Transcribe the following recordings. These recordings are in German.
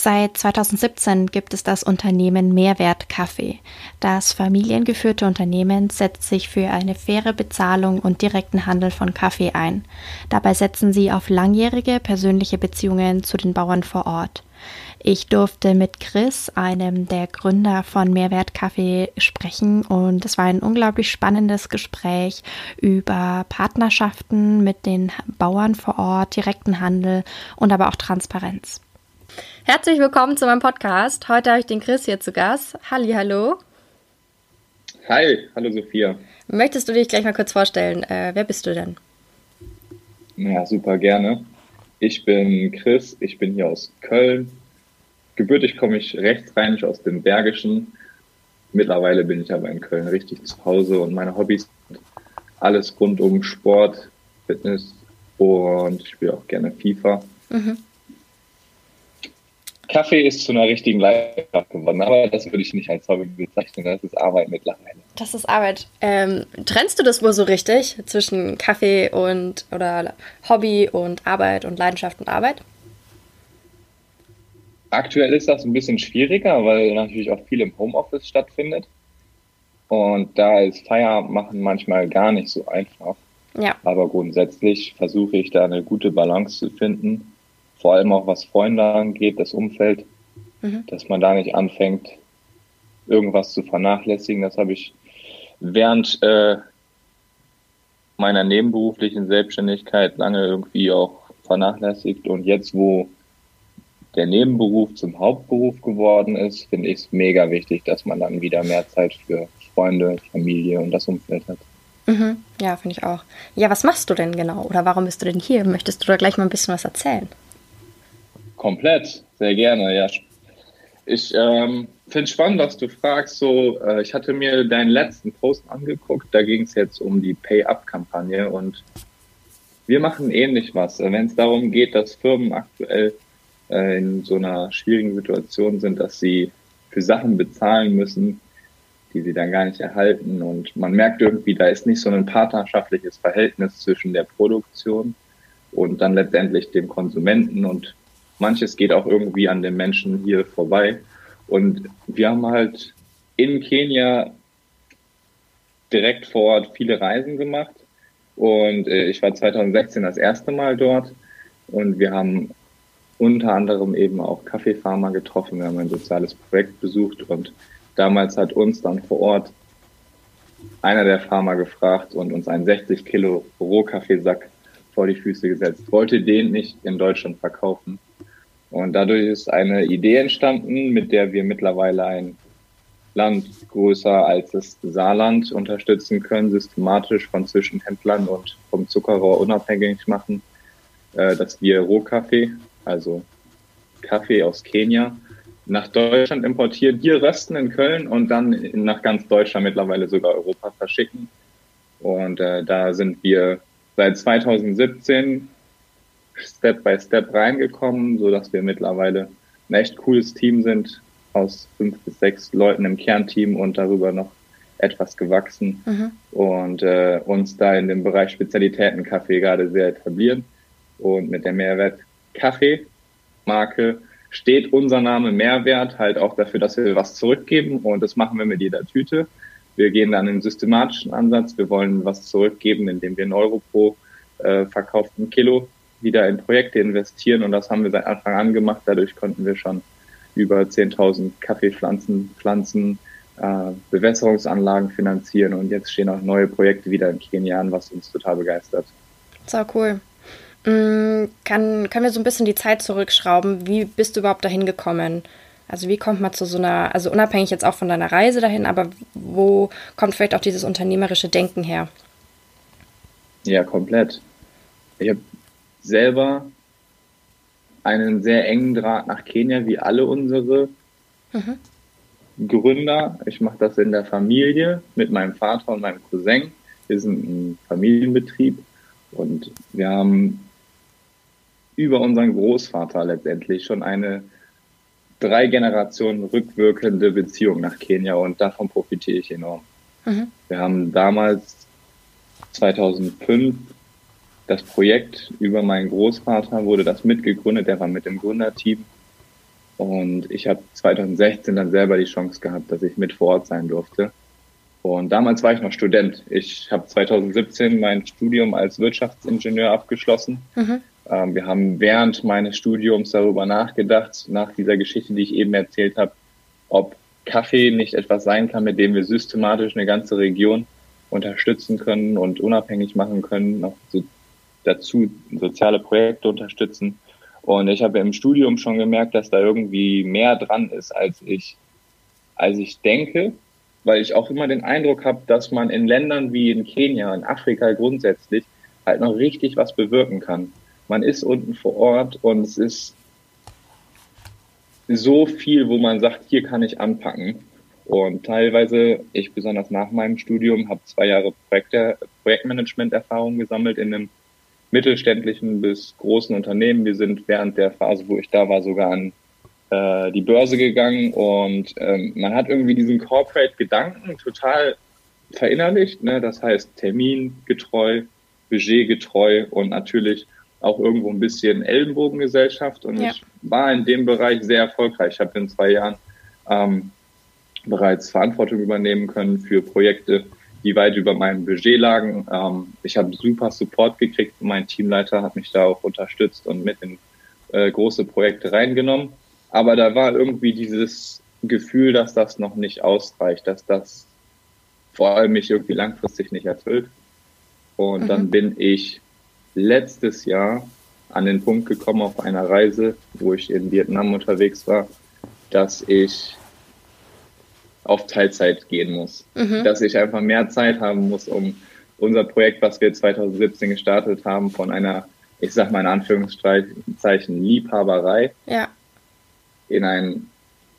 Seit 2017 gibt es das Unternehmen Mehrwert Kaffee. Das familiengeführte Unternehmen setzt sich für eine faire Bezahlung und direkten Handel von Kaffee ein. Dabei setzen sie auf langjährige persönliche Beziehungen zu den Bauern vor Ort. Ich durfte mit Chris, einem der Gründer von Mehrwert Kaffee, sprechen und es war ein unglaublich spannendes Gespräch über Partnerschaften mit den Bauern vor Ort, direkten Handel und aber auch Transparenz. Herzlich willkommen zu meinem Podcast. Heute habe ich den Chris hier zu Gast. Halli, hallo. Hi, hallo Sophia. Möchtest du dich gleich mal kurz vorstellen? Äh, wer bist du denn? Ja, super gerne. Ich bin Chris, ich bin hier aus Köln. Gebürtig komme ich rechtsrheinisch aus dem Bergischen. Mittlerweile bin ich aber in Köln richtig zu Hause und meine Hobbys sind alles rund um Sport, Fitness und ich spiele auch gerne FIFA. Mhm. Kaffee ist zu einer richtigen Leidenschaft geworden, aber das würde ich nicht als Hobby bezeichnen, das ist Arbeit mittlerweile. Das ist Arbeit. Ähm, trennst du das wohl so richtig zwischen Kaffee und oder Hobby und Arbeit und Leidenschaft und Arbeit? Aktuell ist das ein bisschen schwieriger, weil natürlich auch viel im Homeoffice stattfindet. Und da ist Feierabend machen manchmal gar nicht so einfach. Ja. Aber grundsätzlich versuche ich da eine gute Balance zu finden vor allem auch was Freunde angeht, das Umfeld, mhm. dass man da nicht anfängt, irgendwas zu vernachlässigen. Das habe ich während äh, meiner nebenberuflichen Selbstständigkeit lange irgendwie auch vernachlässigt. Und jetzt, wo der Nebenberuf zum Hauptberuf geworden ist, finde ich es mega wichtig, dass man dann wieder mehr Zeit für Freunde, Familie und das Umfeld hat. Mhm. Ja, finde ich auch. Ja, was machst du denn genau? Oder warum bist du denn hier? Möchtest du da gleich mal ein bisschen was erzählen? Komplett, sehr gerne, ja. Ich ähm, finde es spannend, was du fragst. So, äh, ich hatte mir deinen letzten Post angeguckt, da ging es jetzt um die Pay-Up-Kampagne und wir machen ähnlich was. Wenn es darum geht, dass Firmen aktuell äh, in so einer schwierigen Situation sind, dass sie für Sachen bezahlen müssen, die sie dann gar nicht erhalten. Und man merkt irgendwie, da ist nicht so ein partnerschaftliches Verhältnis zwischen der Produktion und dann letztendlich dem Konsumenten und manches geht auch irgendwie an den Menschen hier vorbei. Und wir haben halt in Kenia direkt vor Ort viele Reisen gemacht. Und äh, ich war 2016 das erste Mal dort. Und wir haben unter anderem eben auch Kaffeefarmer getroffen. Wir haben ein soziales Projekt besucht. Und damals hat uns dann vor Ort einer der Farmer gefragt und uns einen 60 Kilo Rohkaffeesack vor die Füße gesetzt. Wollte den nicht in Deutschland verkaufen. Und dadurch ist eine Idee entstanden, mit der wir mittlerweile ein Land größer als das Saarland unterstützen können, systematisch von Zwischenhändlern und vom Zuckerrohr unabhängig machen, äh, dass wir Rohkaffee, also Kaffee aus Kenia, nach Deutschland importieren, hier rösten in Köln und dann nach ganz Deutschland, mittlerweile sogar Europa verschicken. Und äh, da sind wir seit 2017 Step by Step reingekommen, so dass wir mittlerweile ein echt cooles Team sind aus fünf bis sechs Leuten im Kernteam und darüber noch etwas gewachsen mhm. und äh, uns da in dem Bereich Spezialitäten Kaffee gerade sehr etablieren und mit der Mehrwert Kaffee Marke steht unser Name Mehrwert halt auch dafür, dass wir was zurückgeben und das machen wir mit jeder Tüte. Wir gehen dann in den systematischen Ansatz. Wir wollen was zurückgeben, indem wir einen Euro pro äh, verkauften Kilo wieder in Projekte investieren und das haben wir seit Anfang an gemacht. Dadurch konnten wir schon über 10.000 Kaffeepflanzen pflanzen, äh, Bewässerungsanlagen finanzieren und jetzt stehen auch neue Projekte wieder in Kenia an, was uns total begeistert. So cool. Mm, kann, können wir so ein bisschen die Zeit zurückschrauben? Wie bist du überhaupt dahin gekommen? Also wie kommt man zu so einer, also unabhängig jetzt auch von deiner Reise dahin, aber wo kommt vielleicht auch dieses unternehmerische Denken her? Ja, komplett. Ich habe selber einen sehr engen Draht nach Kenia, wie alle unsere mhm. Gründer. Ich mache das in der Familie mit meinem Vater und meinem Cousin. Wir sind ein Familienbetrieb und wir haben über unseren Großvater letztendlich schon eine drei Generationen rückwirkende Beziehung nach Kenia und davon profitiere ich enorm. Mhm. Wir haben damals 2005 das Projekt über meinen Großvater wurde das mitgegründet, der war mit im Gründerteam und ich habe 2016 dann selber die Chance gehabt, dass ich mit vor Ort sein durfte. Und damals war ich noch Student. Ich habe 2017 mein Studium als Wirtschaftsingenieur abgeschlossen. Mhm. Ähm, wir haben während meines Studiums darüber nachgedacht, nach dieser Geschichte, die ich eben erzählt habe, ob Kaffee nicht etwas sein kann, mit dem wir systematisch eine ganze Region unterstützen können und unabhängig machen können, noch so dazu soziale Projekte unterstützen. Und ich habe im Studium schon gemerkt, dass da irgendwie mehr dran ist, als ich, als ich denke, weil ich auch immer den Eindruck habe, dass man in Ländern wie in Kenia, in Afrika grundsätzlich halt noch richtig was bewirken kann. Man ist unten vor Ort und es ist so viel, wo man sagt, hier kann ich anpacken. Und teilweise, ich besonders nach meinem Studium, habe zwei Jahre Projekte, Projektmanagement-Erfahrung gesammelt in einem mittelständlichen bis großen Unternehmen. Wir sind während der Phase, wo ich da war, sogar an äh, die Börse gegangen und ähm, man hat irgendwie diesen Corporate-Gedanken total verinnerlicht. Ne? Das heißt termingetreu, budgetgetreu und natürlich auch irgendwo ein bisschen Ellenbogengesellschaft. Und ja. ich war in dem Bereich sehr erfolgreich. Ich habe in zwei Jahren ähm, bereits Verantwortung übernehmen können für Projekte, die weit über meinem Budget lagen. Ähm, ich habe super Support gekriegt. Mein Teamleiter hat mich da auch unterstützt und mit in äh, große Projekte reingenommen. Aber da war irgendwie dieses Gefühl, dass das noch nicht ausreicht, dass das vor allem mich irgendwie langfristig nicht erfüllt. Und mhm. dann bin ich letztes Jahr an den Punkt gekommen auf einer Reise, wo ich in Vietnam unterwegs war, dass ich auf Teilzeit gehen muss. Mhm. Dass ich einfach mehr Zeit haben muss, um unser Projekt, was wir 2017 gestartet haben, von einer, ich sag mal in Anführungszeichen, Liebhaberei ja. in ein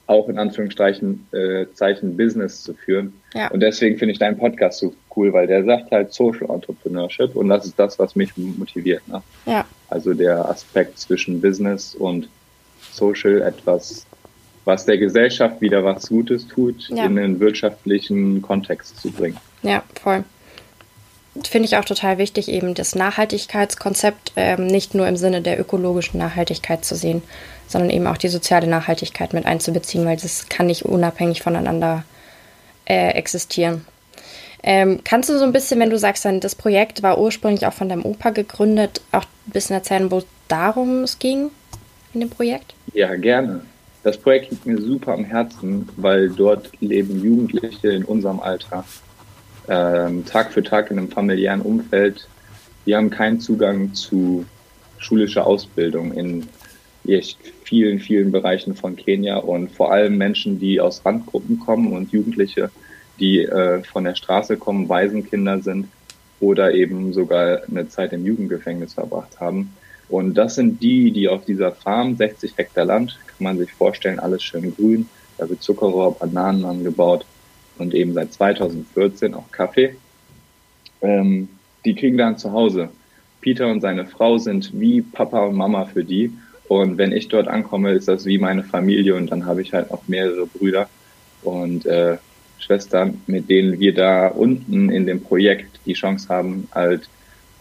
auch in Anführungszeichen äh, Zeichen Business zu führen. Ja. Und deswegen finde ich deinen Podcast so cool, weil der sagt halt Social Entrepreneurship und das ist das, was mich motiviert. Ne? Ja. Also der Aspekt zwischen Business und Social etwas was der Gesellschaft wieder was Gutes tut, ja. in den wirtschaftlichen Kontext zu bringen. Ja, voll. Finde ich auch total wichtig, eben das Nachhaltigkeitskonzept ähm, nicht nur im Sinne der ökologischen Nachhaltigkeit zu sehen, sondern eben auch die soziale Nachhaltigkeit mit einzubeziehen, weil das kann nicht unabhängig voneinander äh, existieren. Ähm, kannst du so ein bisschen, wenn du sagst, dann das Projekt war ursprünglich auch von deinem Opa gegründet, auch ein bisschen erzählen, wo darum es ging in dem Projekt? Ja, gerne. Das Projekt liegt mir super am Herzen, weil dort leben Jugendliche in unserem Alter ähm, Tag für Tag in einem familiären Umfeld. Die haben keinen Zugang zu schulischer Ausbildung in echt vielen, vielen Bereichen von Kenia und vor allem Menschen, die aus Randgruppen kommen und Jugendliche, die äh, von der Straße kommen, Waisenkinder sind oder eben sogar eine Zeit im Jugendgefängnis verbracht haben. Und das sind die, die auf dieser Farm, 60 Hektar Land, kann man sich vorstellen, alles schön grün, da wird Zuckerrohr, Bananen angebaut und eben seit 2014 auch Kaffee. Ähm, die kriegen dann zu Hause. Peter und seine Frau sind wie Papa und Mama für die. Und wenn ich dort ankomme, ist das wie meine Familie und dann habe ich halt noch mehrere Brüder und äh, Schwestern, mit denen wir da unten in dem Projekt die Chance haben, halt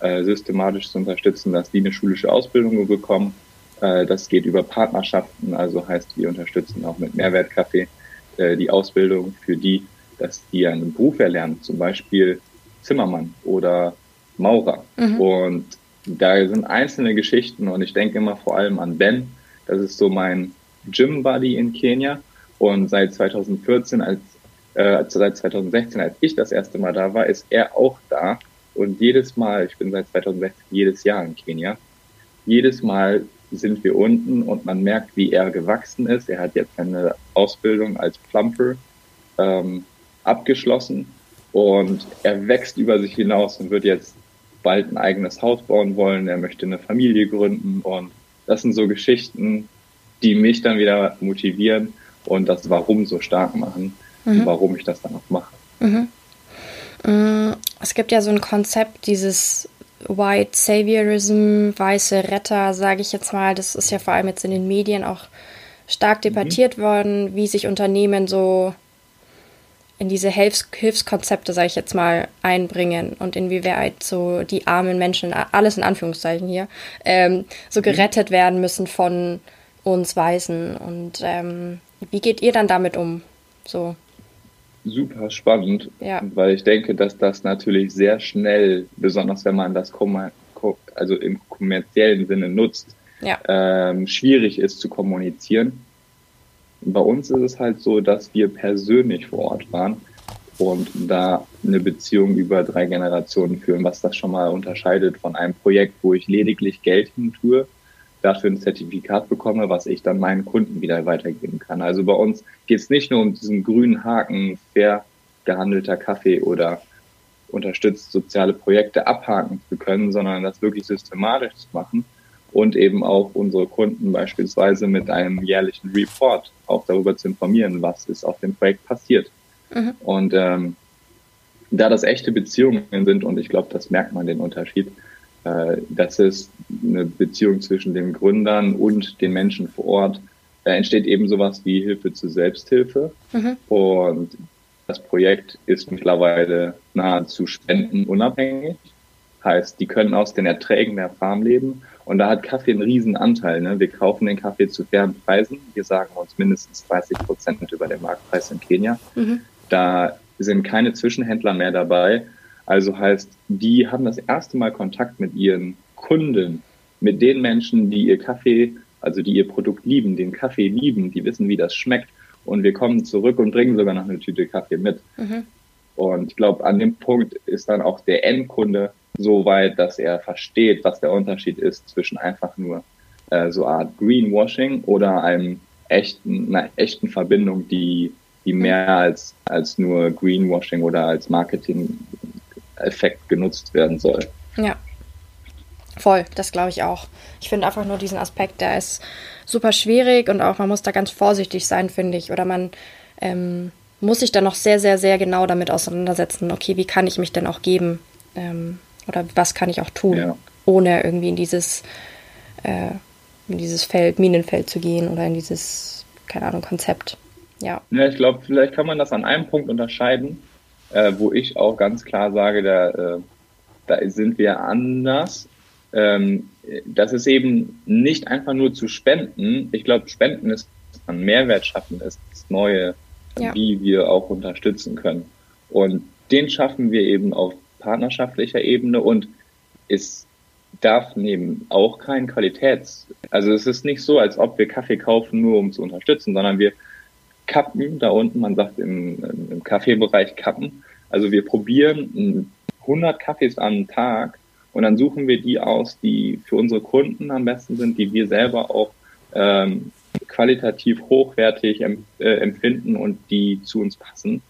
äh, systematisch zu unterstützen, dass die eine schulische Ausbildung bekommen. Äh, das geht über Partnerschaften, also heißt, wir unterstützen auch mit Mehrwertkaffee äh, die Ausbildung für die, dass die einen Beruf erlernen, zum Beispiel Zimmermann oder Maurer. Mhm. Und da sind einzelne Geschichten und ich denke immer vor allem an Ben. Das ist so mein Gym-Buddy in Kenia. Und seit 2014, als, äh, seit 2016, als ich das erste Mal da war, ist er auch da und jedes Mal, ich bin seit 2016 jedes Jahr in Kenia, jedes Mal sind wir unten und man merkt, wie er gewachsen ist. Er hat jetzt eine Ausbildung als Plumper ähm, abgeschlossen und er wächst über sich hinaus und wird jetzt bald ein eigenes Haus bauen wollen. Er möchte eine Familie gründen und das sind so Geschichten, die mich dann wieder motivieren und das Warum so stark machen mhm. und warum ich das dann auch mache. Mhm. Es gibt ja so ein Konzept, dieses White Saviorism, weiße Retter, sage ich jetzt mal. Das ist ja vor allem jetzt in den Medien auch stark mhm. debattiert mhm. worden, wie sich Unternehmen so in diese Hilfs Hilfskonzepte, sage ich jetzt mal, einbringen und inwieweit so die armen Menschen, alles in Anführungszeichen hier, ähm, so mhm. gerettet werden müssen von uns Weißen. Und ähm, wie geht ihr dann damit um? So. Super spannend, ja. weil ich denke, dass das natürlich sehr schnell, besonders wenn man das also im kommerziellen Sinne nutzt, ja. ähm, schwierig ist zu kommunizieren bei uns ist es halt so, dass wir persönlich vor Ort waren und da eine Beziehung über drei Generationen führen, was das schon mal unterscheidet von einem Projekt, wo ich lediglich Geld hin tue, dafür ein Zertifikat bekomme, was ich dann meinen Kunden wieder weitergeben kann. Also bei uns geht es nicht nur um diesen grünen Haken, fair gehandelter Kaffee oder unterstützt soziale Projekte abhaken zu können, sondern das wirklich systematisch zu machen und eben auch unsere Kunden beispielsweise mit einem jährlichen Report auch darüber zu informieren, was ist auf dem Projekt passiert. Mhm. Und ähm, da das echte Beziehungen sind, und ich glaube, das merkt man den Unterschied, äh, das ist eine Beziehung zwischen den Gründern und den Menschen vor Ort. Da entsteht eben sowas wie Hilfe zur Selbsthilfe. Mhm. Und das Projekt ist mittlerweile nahezu spendenunabhängig. Heißt, die können aus den Erträgen der Farm leben und da hat Kaffee einen riesen Anteil. Ne? Wir kaufen den Kaffee zu fairen Preisen. Wir sagen uns mindestens 30 Prozent über den Marktpreis in Kenia. Mhm. Da sind keine Zwischenhändler mehr dabei. Also heißt, die haben das erste Mal Kontakt mit ihren Kunden, mit den Menschen, die ihr Kaffee, also die ihr Produkt lieben, den Kaffee lieben, die wissen, wie das schmeckt. Und wir kommen zurück und bringen sogar noch eine Tüte Kaffee mit. Mhm. Und ich glaube, an dem Punkt ist dann auch der Endkunde so weit, dass er versteht, was der Unterschied ist zwischen einfach nur äh, so Art Greenwashing oder einem echten, einer echten Verbindung, die, die mehr als, als nur Greenwashing oder als Marketing-Effekt genutzt werden soll. Ja. Voll, das glaube ich auch. Ich finde einfach nur diesen Aspekt, der ist super schwierig und auch man muss da ganz vorsichtig sein, finde ich. Oder man ähm, muss sich dann noch sehr, sehr, sehr genau damit auseinandersetzen, okay, wie kann ich mich denn auch geben? Ähm, oder was kann ich auch tun, ja. ohne irgendwie in dieses, äh, in dieses Feld, Minenfeld zu gehen oder in dieses, keine Ahnung, Konzept. Ja. ja ich glaube, vielleicht kann man das an einem Punkt unterscheiden, äh, wo ich auch ganz klar sage, da, äh, da sind wir anders. Ähm, das ist eben nicht einfach nur zu spenden. Ich glaube, Spenden ist ein Mehrwert schaffen, ist das Neue, ja. wie wir auch unterstützen können. Und den schaffen wir eben auf partnerschaftlicher Ebene und es darf neben auch kein Qualitäts, also es ist nicht so, als ob wir Kaffee kaufen, nur um zu unterstützen, sondern wir kappen da unten, man sagt im, im Kaffeebereich kappen, also wir probieren 100 Kaffees am Tag und dann suchen wir die aus, die für unsere Kunden am besten sind, die wir selber auch ähm, qualitativ hochwertig äh, empfinden und die zu uns passen.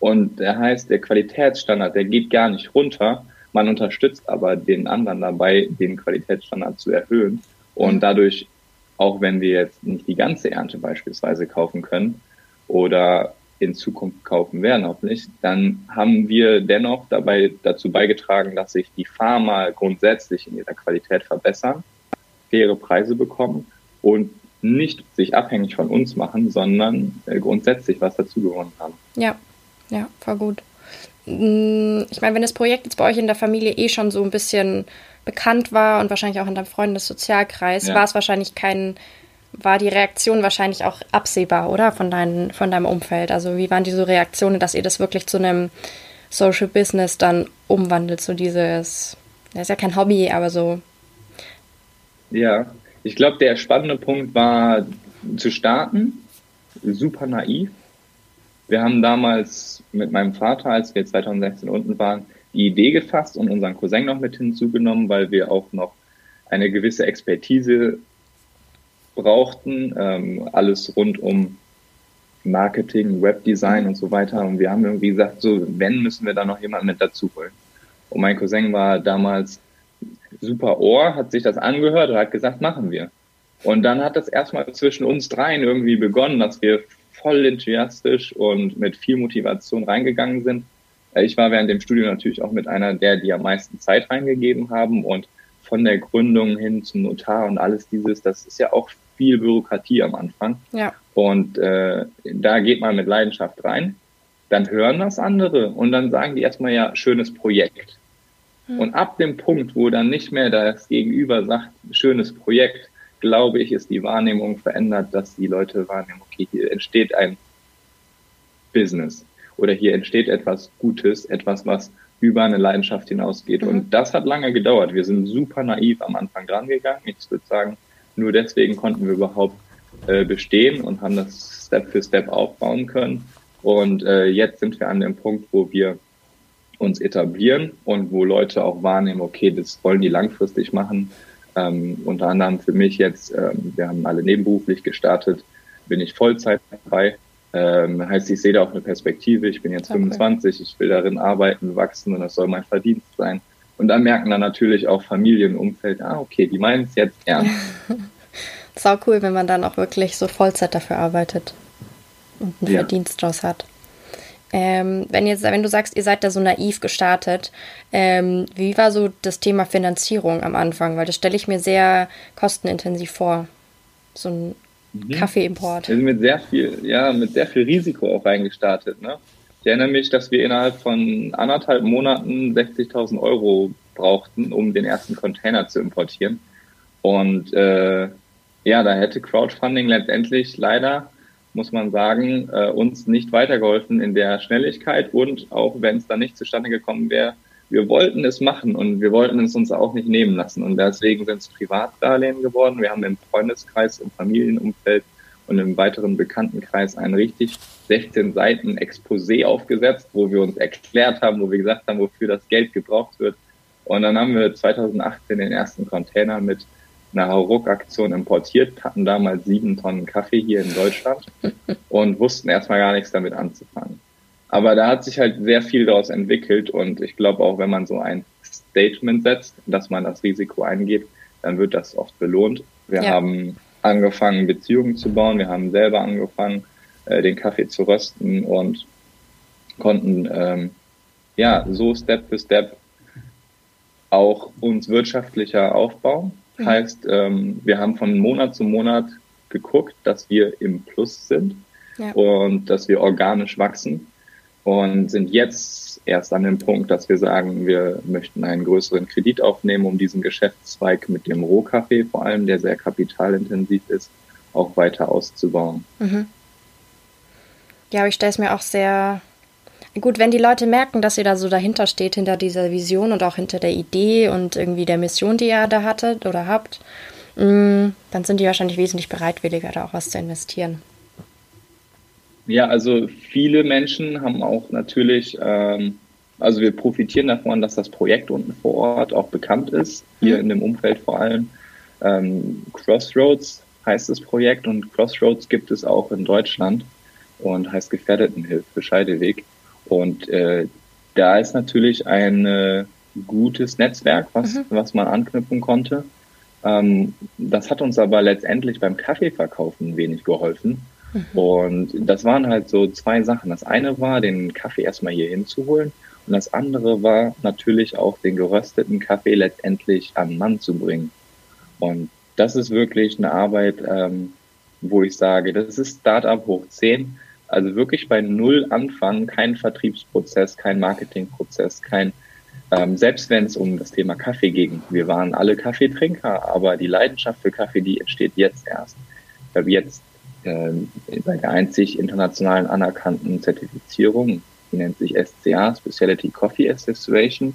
Und der heißt, der Qualitätsstandard, der geht gar nicht runter. Man unterstützt aber den anderen dabei, den Qualitätsstandard zu erhöhen. Und dadurch, auch wenn wir jetzt nicht die ganze Ernte beispielsweise kaufen können oder in Zukunft kaufen werden, hoffentlich, dann haben wir dennoch dabei dazu beigetragen, dass sich die Pharma grundsätzlich in ihrer Qualität verbessern, faire Preise bekommen und nicht sich abhängig von uns machen, sondern äh, grundsätzlich was dazu gewonnen haben. Ja, ja, voll gut. Mm, ich meine, wenn das Projekt jetzt bei euch in der Familie eh schon so ein bisschen bekannt war und wahrscheinlich auch in deinem Freundessozialkreis, ja. war es wahrscheinlich kein, war die Reaktion wahrscheinlich auch absehbar, oder? Von, dein, von deinem Umfeld. Also wie waren diese Reaktionen, dass ihr das wirklich zu einem Social Business dann umwandelt, so dieses, das ist ja kein Hobby, aber so. Ja, ich glaube, der spannende Punkt war zu starten, super naiv, wir haben damals mit meinem Vater, als wir 2016 unten waren, die Idee gefasst und unseren Cousin noch mit hinzugenommen, weil wir auch noch eine gewisse Expertise brauchten, ähm, alles rund um Marketing, Webdesign und so weiter. Und wir haben irgendwie gesagt, so, wenn, müssen wir da noch jemanden mit dazu holen. Und mein Cousin war damals super Ohr, hat sich das angehört und hat gesagt, machen wir. Und dann hat das erstmal zwischen uns dreien irgendwie begonnen, dass wir voll enthusiastisch und mit viel Motivation reingegangen sind. Äh, ich war während dem Studium natürlich auch mit einer der, die am meisten Zeit reingegeben haben und von der Gründung hin zum Notar und alles dieses, das ist ja auch viel Bürokratie am Anfang. Ja. Und äh, da geht man mit Leidenschaft rein. Dann hören das andere und dann sagen die erstmal ja, schönes Projekt. Hm. Und ab dem Punkt, wo dann nicht mehr das Gegenüber sagt, schönes Projekt, glaube ich, ist die Wahrnehmung verändert, dass die Leute wahrnehmen, okay, hier entsteht ein Business oder hier entsteht etwas Gutes, etwas, was über eine Leidenschaft hinausgeht. Mhm. Und das hat lange gedauert. Wir sind super naiv am Anfang dran gegangen. Ich würde sagen, nur deswegen konnten wir überhaupt äh, bestehen und haben das Step für Step aufbauen können. Und äh, jetzt sind wir an dem Punkt, wo wir uns etablieren und wo Leute auch wahrnehmen, okay, das wollen die langfristig machen. Ähm, unter anderem für mich jetzt, ähm, wir haben alle nebenberuflich gestartet, bin ich Vollzeit dabei. Ähm, heißt, ich sehe da auch eine Perspektive. Ich bin jetzt okay. 25, ich will darin arbeiten, wachsen und das soll mein Verdienst sein. Und dann merken dann natürlich auch Familienumfeld, ah, okay, die meinen es jetzt ernst. Sau cool, wenn man dann auch wirklich so Vollzeit dafür arbeitet und einen ja. Verdienst draus hat. Ähm, wenn, jetzt, wenn du sagst, ihr seid da so naiv gestartet, ähm, wie war so das Thema Finanzierung am Anfang? Weil das stelle ich mir sehr kostenintensiv vor. So ein mhm. Kaffeeimport. Wir sind mit sehr viel, ja, mit sehr viel Risiko auch reingestartet. Ne? Ich erinnere mich, dass wir innerhalb von anderthalb Monaten 60.000 Euro brauchten, um den ersten Container zu importieren. Und äh, ja, da hätte Crowdfunding letztendlich leider muss man sagen, äh, uns nicht weitergeholfen in der Schnelligkeit und auch wenn es dann nicht zustande gekommen wäre, wir wollten es machen und wir wollten es uns auch nicht nehmen lassen und deswegen sind es Privatdarlehen geworden. Wir haben im Freundeskreis, im Familienumfeld und im weiteren Bekanntenkreis ein richtig 16 Seiten Exposé aufgesetzt, wo wir uns erklärt haben, wo wir gesagt haben, wofür das Geld gebraucht wird. Und dann haben wir 2018 den ersten Container mit eine Hauruck-Aktion importiert, hatten damals sieben Tonnen Kaffee hier in Deutschland und wussten erstmal gar nichts damit anzufangen. Aber da hat sich halt sehr viel daraus entwickelt und ich glaube auch, wenn man so ein Statement setzt, dass man das Risiko eingeht, dann wird das oft belohnt. Wir ja. haben angefangen, Beziehungen zu bauen, wir haben selber angefangen, äh, den Kaffee zu rösten und konnten ähm, ja so Step für Step auch uns wirtschaftlicher aufbauen Mhm. Heißt, ähm, wir haben von Monat zu Monat geguckt, dass wir im Plus sind ja. und dass wir organisch wachsen und sind jetzt erst an dem Punkt, dass wir sagen, wir möchten einen größeren Kredit aufnehmen, um diesen Geschäftszweig mit dem Rohkaffee vor allem, der sehr kapitalintensiv ist, auch weiter auszubauen. Mhm. Ja, aber ich stelle es mir auch sehr Gut, wenn die Leute merken, dass ihr da so dahinter steht, hinter dieser Vision und auch hinter der Idee und irgendwie der Mission, die ihr da hattet oder habt, mm, dann sind die wahrscheinlich wesentlich bereitwilliger, da auch was zu investieren. Ja, also viele Menschen haben auch natürlich, ähm, also wir profitieren davon, dass das Projekt unten vor Ort auch bekannt ist, hier mhm. in dem Umfeld vor allem. Ähm, Crossroads heißt das Projekt und Crossroads gibt es auch in Deutschland und heißt Gefährdetenhilfe Scheideweg. Und äh, da ist natürlich ein äh, gutes Netzwerk, was, mhm. was man anknüpfen konnte. Ähm, das hat uns aber letztendlich beim Kaffeeverkaufen wenig geholfen. Und das waren halt so zwei Sachen. Das eine war, den Kaffee erstmal hier hinzuholen. Und das andere war natürlich auch den gerösteten Kaffee letztendlich an Mann zu bringen. Und das ist wirklich eine Arbeit, ähm, wo ich sage, das ist Startup hoch 10. Also wirklich bei Null anfangen, kein Vertriebsprozess, kein Marketingprozess, kein, ähm, selbst wenn es um das Thema Kaffee ging. Wir waren alle Kaffeetrinker, aber die Leidenschaft für Kaffee, die entsteht jetzt erst. Ich habe jetzt äh, bei der einzig internationalen anerkannten Zertifizierung, die nennt sich SCA, Specialty Coffee Association,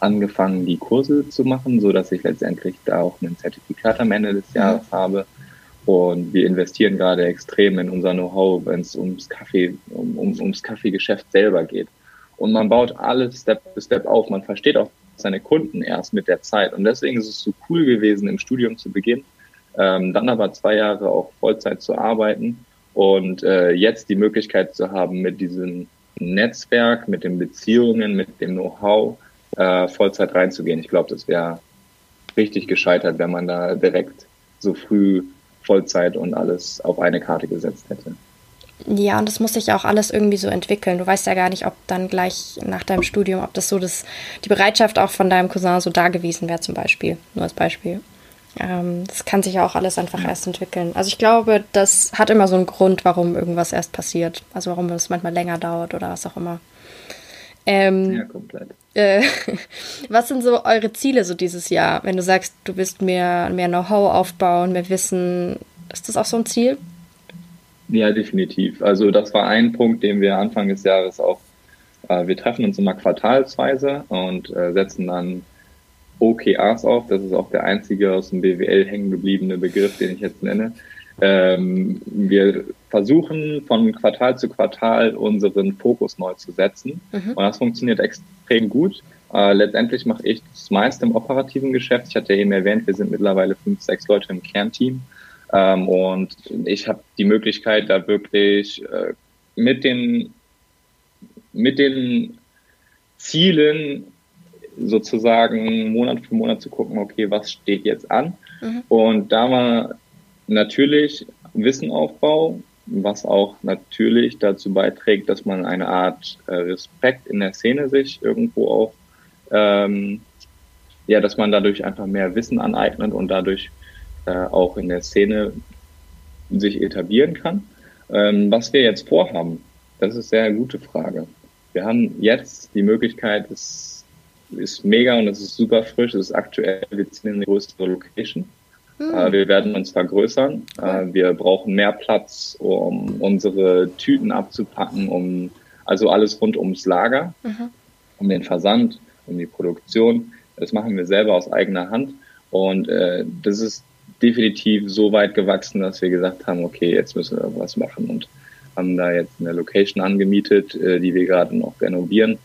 angefangen, die Kurse zu machen, so dass ich letztendlich da auch ein Zertifikat am Ende des Jahres mhm. habe und wir investieren gerade extrem in unser Know-how, wenn es ums Kaffee, um, um, ums Kaffeegeschäft selber geht. Und man baut alles Step für Step auf. Man versteht auch seine Kunden erst mit der Zeit. Und deswegen ist es so cool gewesen, im Studium zu beginnen, ähm, dann aber zwei Jahre auch Vollzeit zu arbeiten und äh, jetzt die Möglichkeit zu haben, mit diesem Netzwerk, mit den Beziehungen, mit dem Know-how äh, Vollzeit reinzugehen. Ich glaube, das wäre richtig gescheitert, wenn man da direkt so früh Vollzeit und alles auf eine Karte gesetzt hätte. Ja, und das muss sich auch alles irgendwie so entwickeln. Du weißt ja gar nicht, ob dann gleich nach deinem Studium, ob das so das, die Bereitschaft auch von deinem Cousin so da gewesen wäre, zum Beispiel. Nur als Beispiel. Ähm, das kann sich ja auch alles einfach ja. erst entwickeln. Also ich glaube, das hat immer so einen Grund, warum irgendwas erst passiert. Also warum es manchmal länger dauert oder was auch immer. Ähm, ja, komplett. Äh, was sind so eure Ziele so dieses Jahr? Wenn du sagst, du willst mehr, mehr Know-how aufbauen, mehr Wissen, ist das auch so ein Ziel? Ja, definitiv. Also das war ein Punkt, den wir Anfang des Jahres auch, äh, wir treffen uns immer quartalsweise und äh, setzen dann OKRs auf. Das ist auch der einzige aus dem BWL hängen gebliebene Begriff, den ich jetzt nenne. Ähm, wir versuchen von Quartal zu Quartal unseren Fokus neu zu setzen. Mhm. Und das funktioniert extrem gut. Äh, letztendlich mache ich das meiste im operativen Geschäft. Ich hatte ja eben erwähnt, wir sind mittlerweile fünf, sechs Leute im Kernteam. Ähm, und ich habe die Möglichkeit, da wirklich äh, mit den mit den Zielen sozusagen Monat für Monat zu gucken, okay, was steht jetzt an? Mhm. Und da war natürlich Wissenaufbau, was auch natürlich dazu beiträgt, dass man eine Art äh, Respekt in der Szene sich irgendwo auch, ähm, ja, dass man dadurch einfach mehr Wissen aneignet und dadurch äh, auch in der Szene sich etablieren kann. Ähm, was wir jetzt vorhaben, das ist sehr gute Frage. Wir haben jetzt die Möglichkeit, es ist mega und es ist super frisch, es ist aktuell, wir sind in eine größere Location. Hm. Äh, wir werden uns vergrößern. Äh, wir brauchen mehr Platz, um unsere Tüten abzupacken, um also alles rund ums Lager, mhm. um den Versand, um die Produktion. Das machen wir selber aus eigener Hand. Und äh, das ist definitiv so weit gewachsen, dass wir gesagt haben, okay, jetzt müssen wir irgendwas machen und haben da jetzt eine Location angemietet, äh, die wir gerade noch renovieren.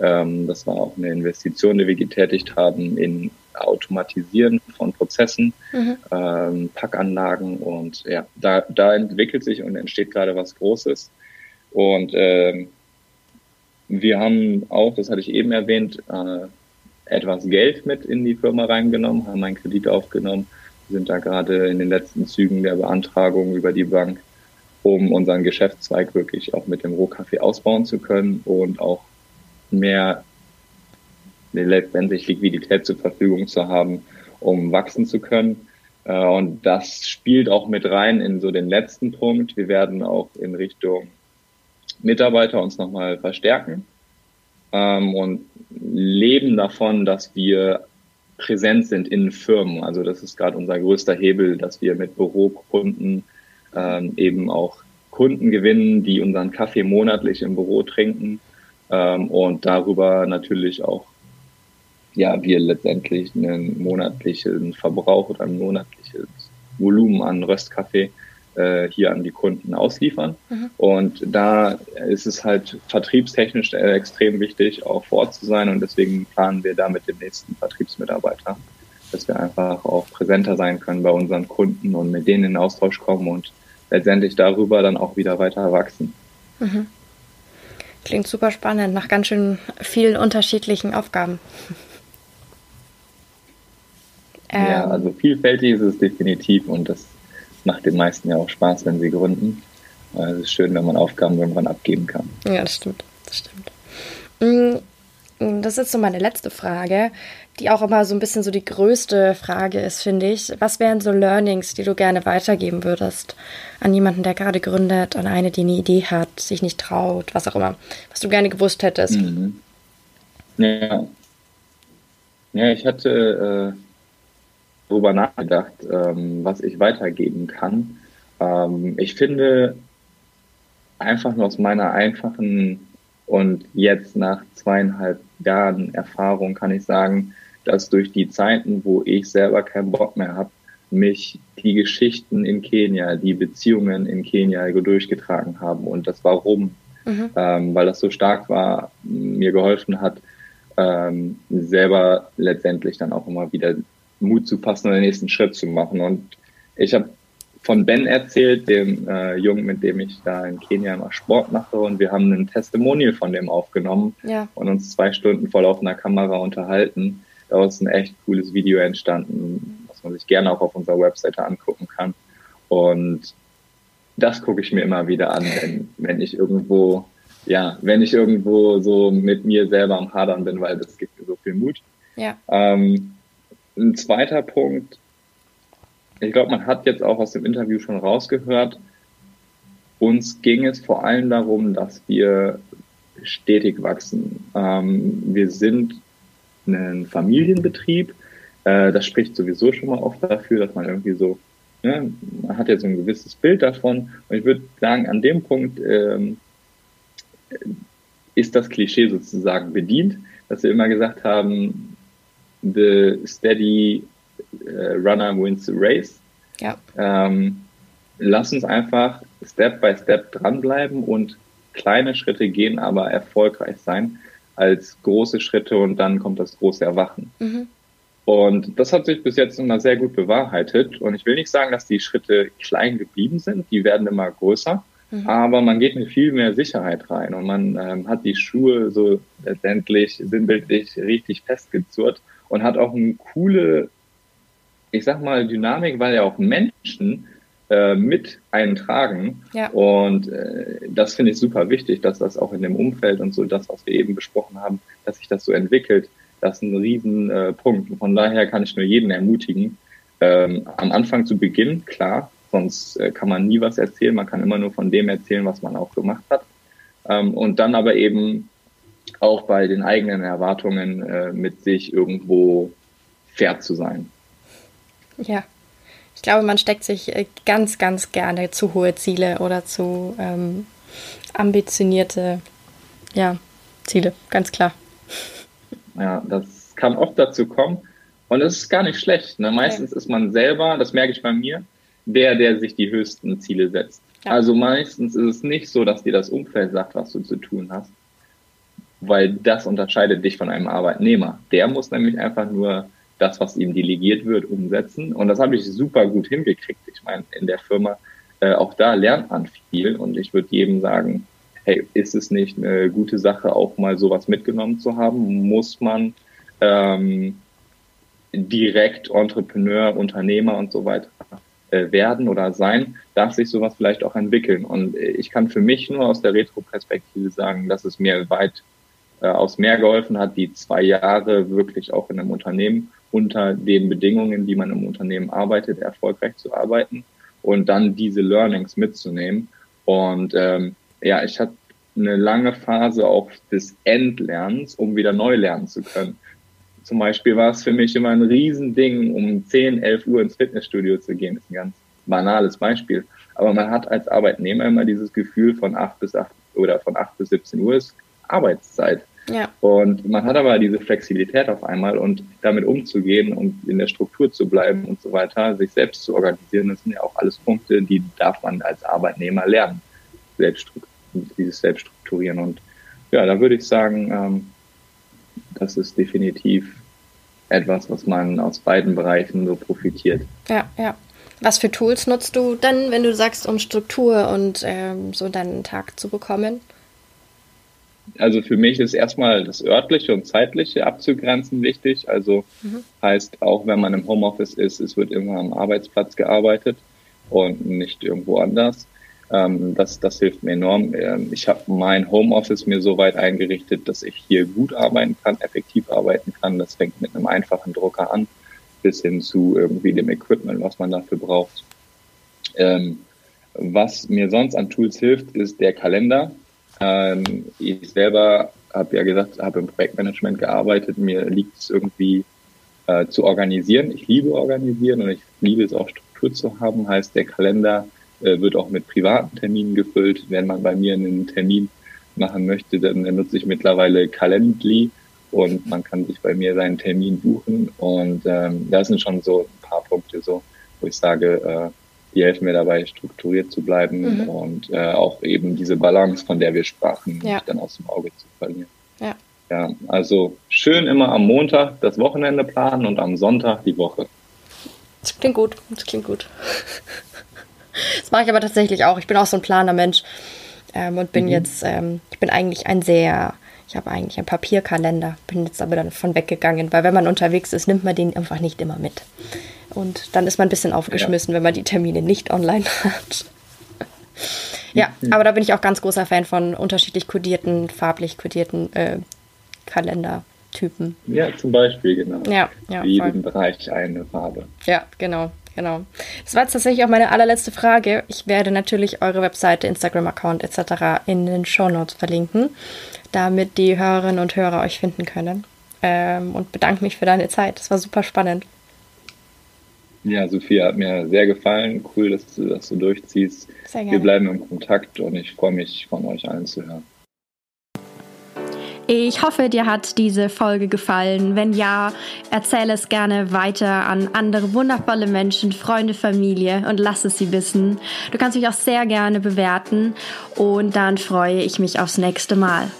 Ähm, das war auch eine Investition, die wir getätigt haben in Automatisieren von Prozessen, mhm. ähm, Packanlagen und ja, da, da entwickelt sich und entsteht gerade was Großes. Und ähm, wir haben auch, das hatte ich eben erwähnt, äh, etwas Geld mit in die Firma reingenommen, haben einen Kredit aufgenommen, sind da gerade in den letzten Zügen der Beantragung über die Bank, um unseren Geschäftszweig wirklich auch mit dem Rohkaffee ausbauen zu können und auch mehr letztendlich Liquidität zur Verfügung zu haben, um wachsen zu können. Äh, und das spielt auch mit rein in so den letzten Punkt. Wir werden auch in Richtung Mitarbeiter uns nochmal verstärken ähm, und leben davon, dass wir präsent sind in Firmen. Also das ist gerade unser größter Hebel, dass wir mit Bürokunden ähm, eben auch Kunden gewinnen, die unseren Kaffee monatlich im Büro trinken ähm, und darüber natürlich auch ja, wir letztendlich einen monatlichen Verbrauch oder ein monatliches Volumen an Röstkaffee äh, hier an die Kunden ausliefern. Mhm. Und da ist es halt vertriebstechnisch äh, extrem wichtig, auch vor Ort zu sein. Und deswegen planen wir da mit dem nächsten Vertriebsmitarbeiter, dass wir einfach auch präsenter sein können bei unseren Kunden und mit denen in Austausch kommen und letztendlich darüber dann auch wieder weiter wachsen. Mhm. Klingt super spannend, nach ganz schön vielen unterschiedlichen Aufgaben. ja, ähm. also vielfältig ist es definitiv und das macht den meisten ja auch Spaß, wenn sie gründen. Es ist schön, wenn man Aufgaben irgendwann abgeben kann. Ja, das stimmt. Das stimmt. Mm, das ist so meine letzte Frage, die auch immer so ein bisschen so die größte Frage ist, finde ich. Was wären so Learnings, die du gerne weitergeben würdest an jemanden, der gerade gründet, an eine, die eine Idee hat, sich nicht traut, was auch immer, was du gerne gewusst hättest? Mhm. Ja. Ja, ich hatte äh, darüber nachgedacht, ähm, was ich weitergeben kann. Ähm, ich finde, einfach nur aus meiner einfachen und jetzt nach zweieinhalb Jahren Erfahrung kann ich sagen, dass durch die Zeiten, wo ich selber keinen Bock mehr habe, mich die Geschichten in Kenia, die Beziehungen in Kenia durchgetragen haben und das Warum, mhm. ähm, weil das so stark war, mir geholfen hat, ähm, selber letztendlich dann auch immer wieder Mut zu fassen und den nächsten Schritt zu machen. Und ich habe von Ben erzählt, dem äh, Jungen, mit dem ich da in Kenia immer Sport mache. Und wir haben ein Testimonial von dem aufgenommen ja. und uns zwei Stunden vor laufender Kamera unterhalten. Daraus ist ein echt cooles Video entstanden, was man sich gerne auch auf unserer Webseite angucken kann. Und das gucke ich mir immer wieder an, wenn, wenn ich irgendwo, ja, wenn ich irgendwo so mit mir selber am Hadern bin, weil das gibt mir so viel Mut. Ja. Ähm, ein zweiter Punkt, ich glaube, man hat jetzt auch aus dem Interview schon rausgehört, uns ging es vor allem darum, dass wir stetig wachsen. Ähm, wir sind ein Familienbetrieb. Äh, das spricht sowieso schon mal oft dafür, dass man irgendwie so, ne, man hat jetzt so ein gewisses Bild davon. Und ich würde sagen, an dem Punkt ähm, ist das Klischee sozusagen bedient, dass wir immer gesagt haben, the steady uh, runner wins the race. Ja. Ähm, lass uns einfach Step by Step dranbleiben und kleine Schritte gehen, aber erfolgreich sein als große Schritte und dann kommt das große Erwachen. Mhm. Und das hat sich bis jetzt immer sehr gut bewahrheitet. Und ich will nicht sagen, dass die Schritte klein geblieben sind, die werden immer größer, mhm. aber man geht mit viel mehr Sicherheit rein und man ähm, hat die Schuhe so letztendlich sinnbildlich richtig festgezurrt und hat auch eine coole, ich sag mal, Dynamik, weil ja auch Menschen äh, mit eintragen. Ja. Und äh, das finde ich super wichtig, dass das auch in dem Umfeld und so das, was wir eben besprochen haben, dass sich das so entwickelt. Das ist ein Riesenpunkt. Äh, Von daher kann ich nur jeden ermutigen, ähm, am Anfang zu Beginn, klar, sonst äh, kann man nie was erzählen. Man kann immer nur von dem erzählen, was man auch gemacht hat. Ähm, und dann aber eben auch bei den eigenen Erwartungen äh, mit sich irgendwo fair zu sein. Ja, ich glaube, man steckt sich äh, ganz, ganz gerne zu hohe Ziele oder zu ähm, ambitionierte ja, Ziele, ganz klar. Ja, das kann oft dazu kommen. Und es ist gar nicht schlecht. Ne? Meistens okay. ist man selber, das merke ich bei mir, der, der sich die höchsten Ziele setzt. Ja. Also meistens ist es nicht so, dass dir das Umfeld sagt, was du zu tun hast, weil das unterscheidet dich von einem Arbeitnehmer. Der muss nämlich einfach nur das, was ihm delegiert wird, umsetzen. Und das habe ich super gut hingekriegt. Ich meine, in der Firma, äh, auch da lernt man viel. Und ich würde jedem sagen, hey, ist es nicht eine gute Sache, auch mal sowas mitgenommen zu haben? Muss man ähm, direkt Entrepreneur, Unternehmer und so weiter äh, werden oder sein? Darf sich sowas vielleicht auch entwickeln? Und ich kann für mich nur aus der Retro-Perspektive sagen, dass es mir weit äh, aus mehr geholfen hat, die zwei Jahre wirklich auch in einem Unternehmen unter den Bedingungen, die man im Unternehmen arbeitet, erfolgreich zu arbeiten und dann diese Learnings mitzunehmen. Und ähm, ja, ich hatte eine lange Phase auch des Endlernens, um wieder neu lernen zu können. Zum Beispiel war es für mich immer ein Riesending, um 10, 11 Uhr ins Fitnessstudio zu gehen. Das ist ein ganz banales Beispiel. Aber man hat als Arbeitnehmer immer dieses Gefühl von 8 bis 8 oder von 8 bis 17 Uhr ist Arbeitszeit. Ja. Und man hat aber diese Flexibilität auf einmal und damit umzugehen und in der Struktur zu bleiben und so weiter, sich selbst zu organisieren, das sind ja auch alles Punkte, die darf man als Arbeitnehmer lernen. Dieses Selbststrukturieren. Und ja, da würde ich sagen, ähm, das ist definitiv etwas, was man aus beiden Bereichen so profitiert. Ja, ja. Was für Tools nutzt du dann, wenn du sagst, um Struktur und ähm, so deinen Tag zu bekommen? Also für mich ist erstmal das örtliche und zeitliche abzugrenzen wichtig. Also mhm. heißt auch, wenn man im Homeoffice ist, es wird immer am Arbeitsplatz gearbeitet und nicht irgendwo anders. Ähm, das, das hilft mir enorm. Ähm, ich habe mein Homeoffice mir so weit eingerichtet, dass ich hier gut arbeiten kann, effektiv arbeiten kann. Das fängt mit einem einfachen Drucker an, bis hin zu irgendwie dem Equipment, was man dafür braucht. Ähm, was mir sonst an Tools hilft, ist der Kalender. Ähm, ich selber habe ja gesagt, habe im Projektmanagement gearbeitet. Mir liegt es irgendwie äh, zu organisieren. Ich liebe organisieren und ich liebe es auch Struktur zu haben. Heißt, der Kalender äh, wird auch mit privaten Terminen gefüllt. Wenn man bei mir einen Termin machen möchte, dann nutze ich mittlerweile Calendly und man kann sich bei mir seinen Termin buchen. Und ähm, das sind schon so ein paar Punkte, so, wo ich sage, äh, die helfen mir dabei, strukturiert zu bleiben mhm. und äh, auch eben diese Balance, von der wir sprachen, ja. nicht dann aus dem Auge zu verlieren. Ja. ja, also schön immer am Montag das Wochenende planen und am Sonntag die Woche. Das klingt gut, das klingt gut. Das mache ich aber tatsächlich auch. Ich bin auch so ein planer Mensch ähm, und bin mhm. jetzt, ähm, ich bin eigentlich ein sehr, ich habe eigentlich einen Papierkalender, bin jetzt aber dann von weggegangen, weil wenn man unterwegs ist, nimmt man den einfach nicht immer mit. Und dann ist man ein bisschen aufgeschmissen, ja. wenn man die Termine nicht online hat. Ja, mhm. aber da bin ich auch ganz großer Fan von unterschiedlich kodierten, farblich kodierten äh, Kalendertypen. Ja, zum Beispiel, genau. Ja, ja. Für jeden Bereich eine Farbe. Ja, genau. Genau. Das war jetzt tatsächlich auch meine allerletzte Frage. Ich werde natürlich eure Webseite, Instagram-Account etc. in den Show Notes verlinken, damit die Hörerinnen und Hörer euch finden können. Ähm, und bedanke mich für deine Zeit. Das war super spannend. Ja, Sophia, hat mir sehr gefallen. Cool, dass du das so durchziehst. Sehr gerne. Wir bleiben im Kontakt und ich freue mich, von euch allen zu hören. Ich hoffe, dir hat diese Folge gefallen. Wenn ja, erzähle es gerne weiter an andere wundervolle Menschen, Freunde, Familie und lass es sie wissen. Du kannst mich auch sehr gerne bewerten und dann freue ich mich aufs nächste Mal.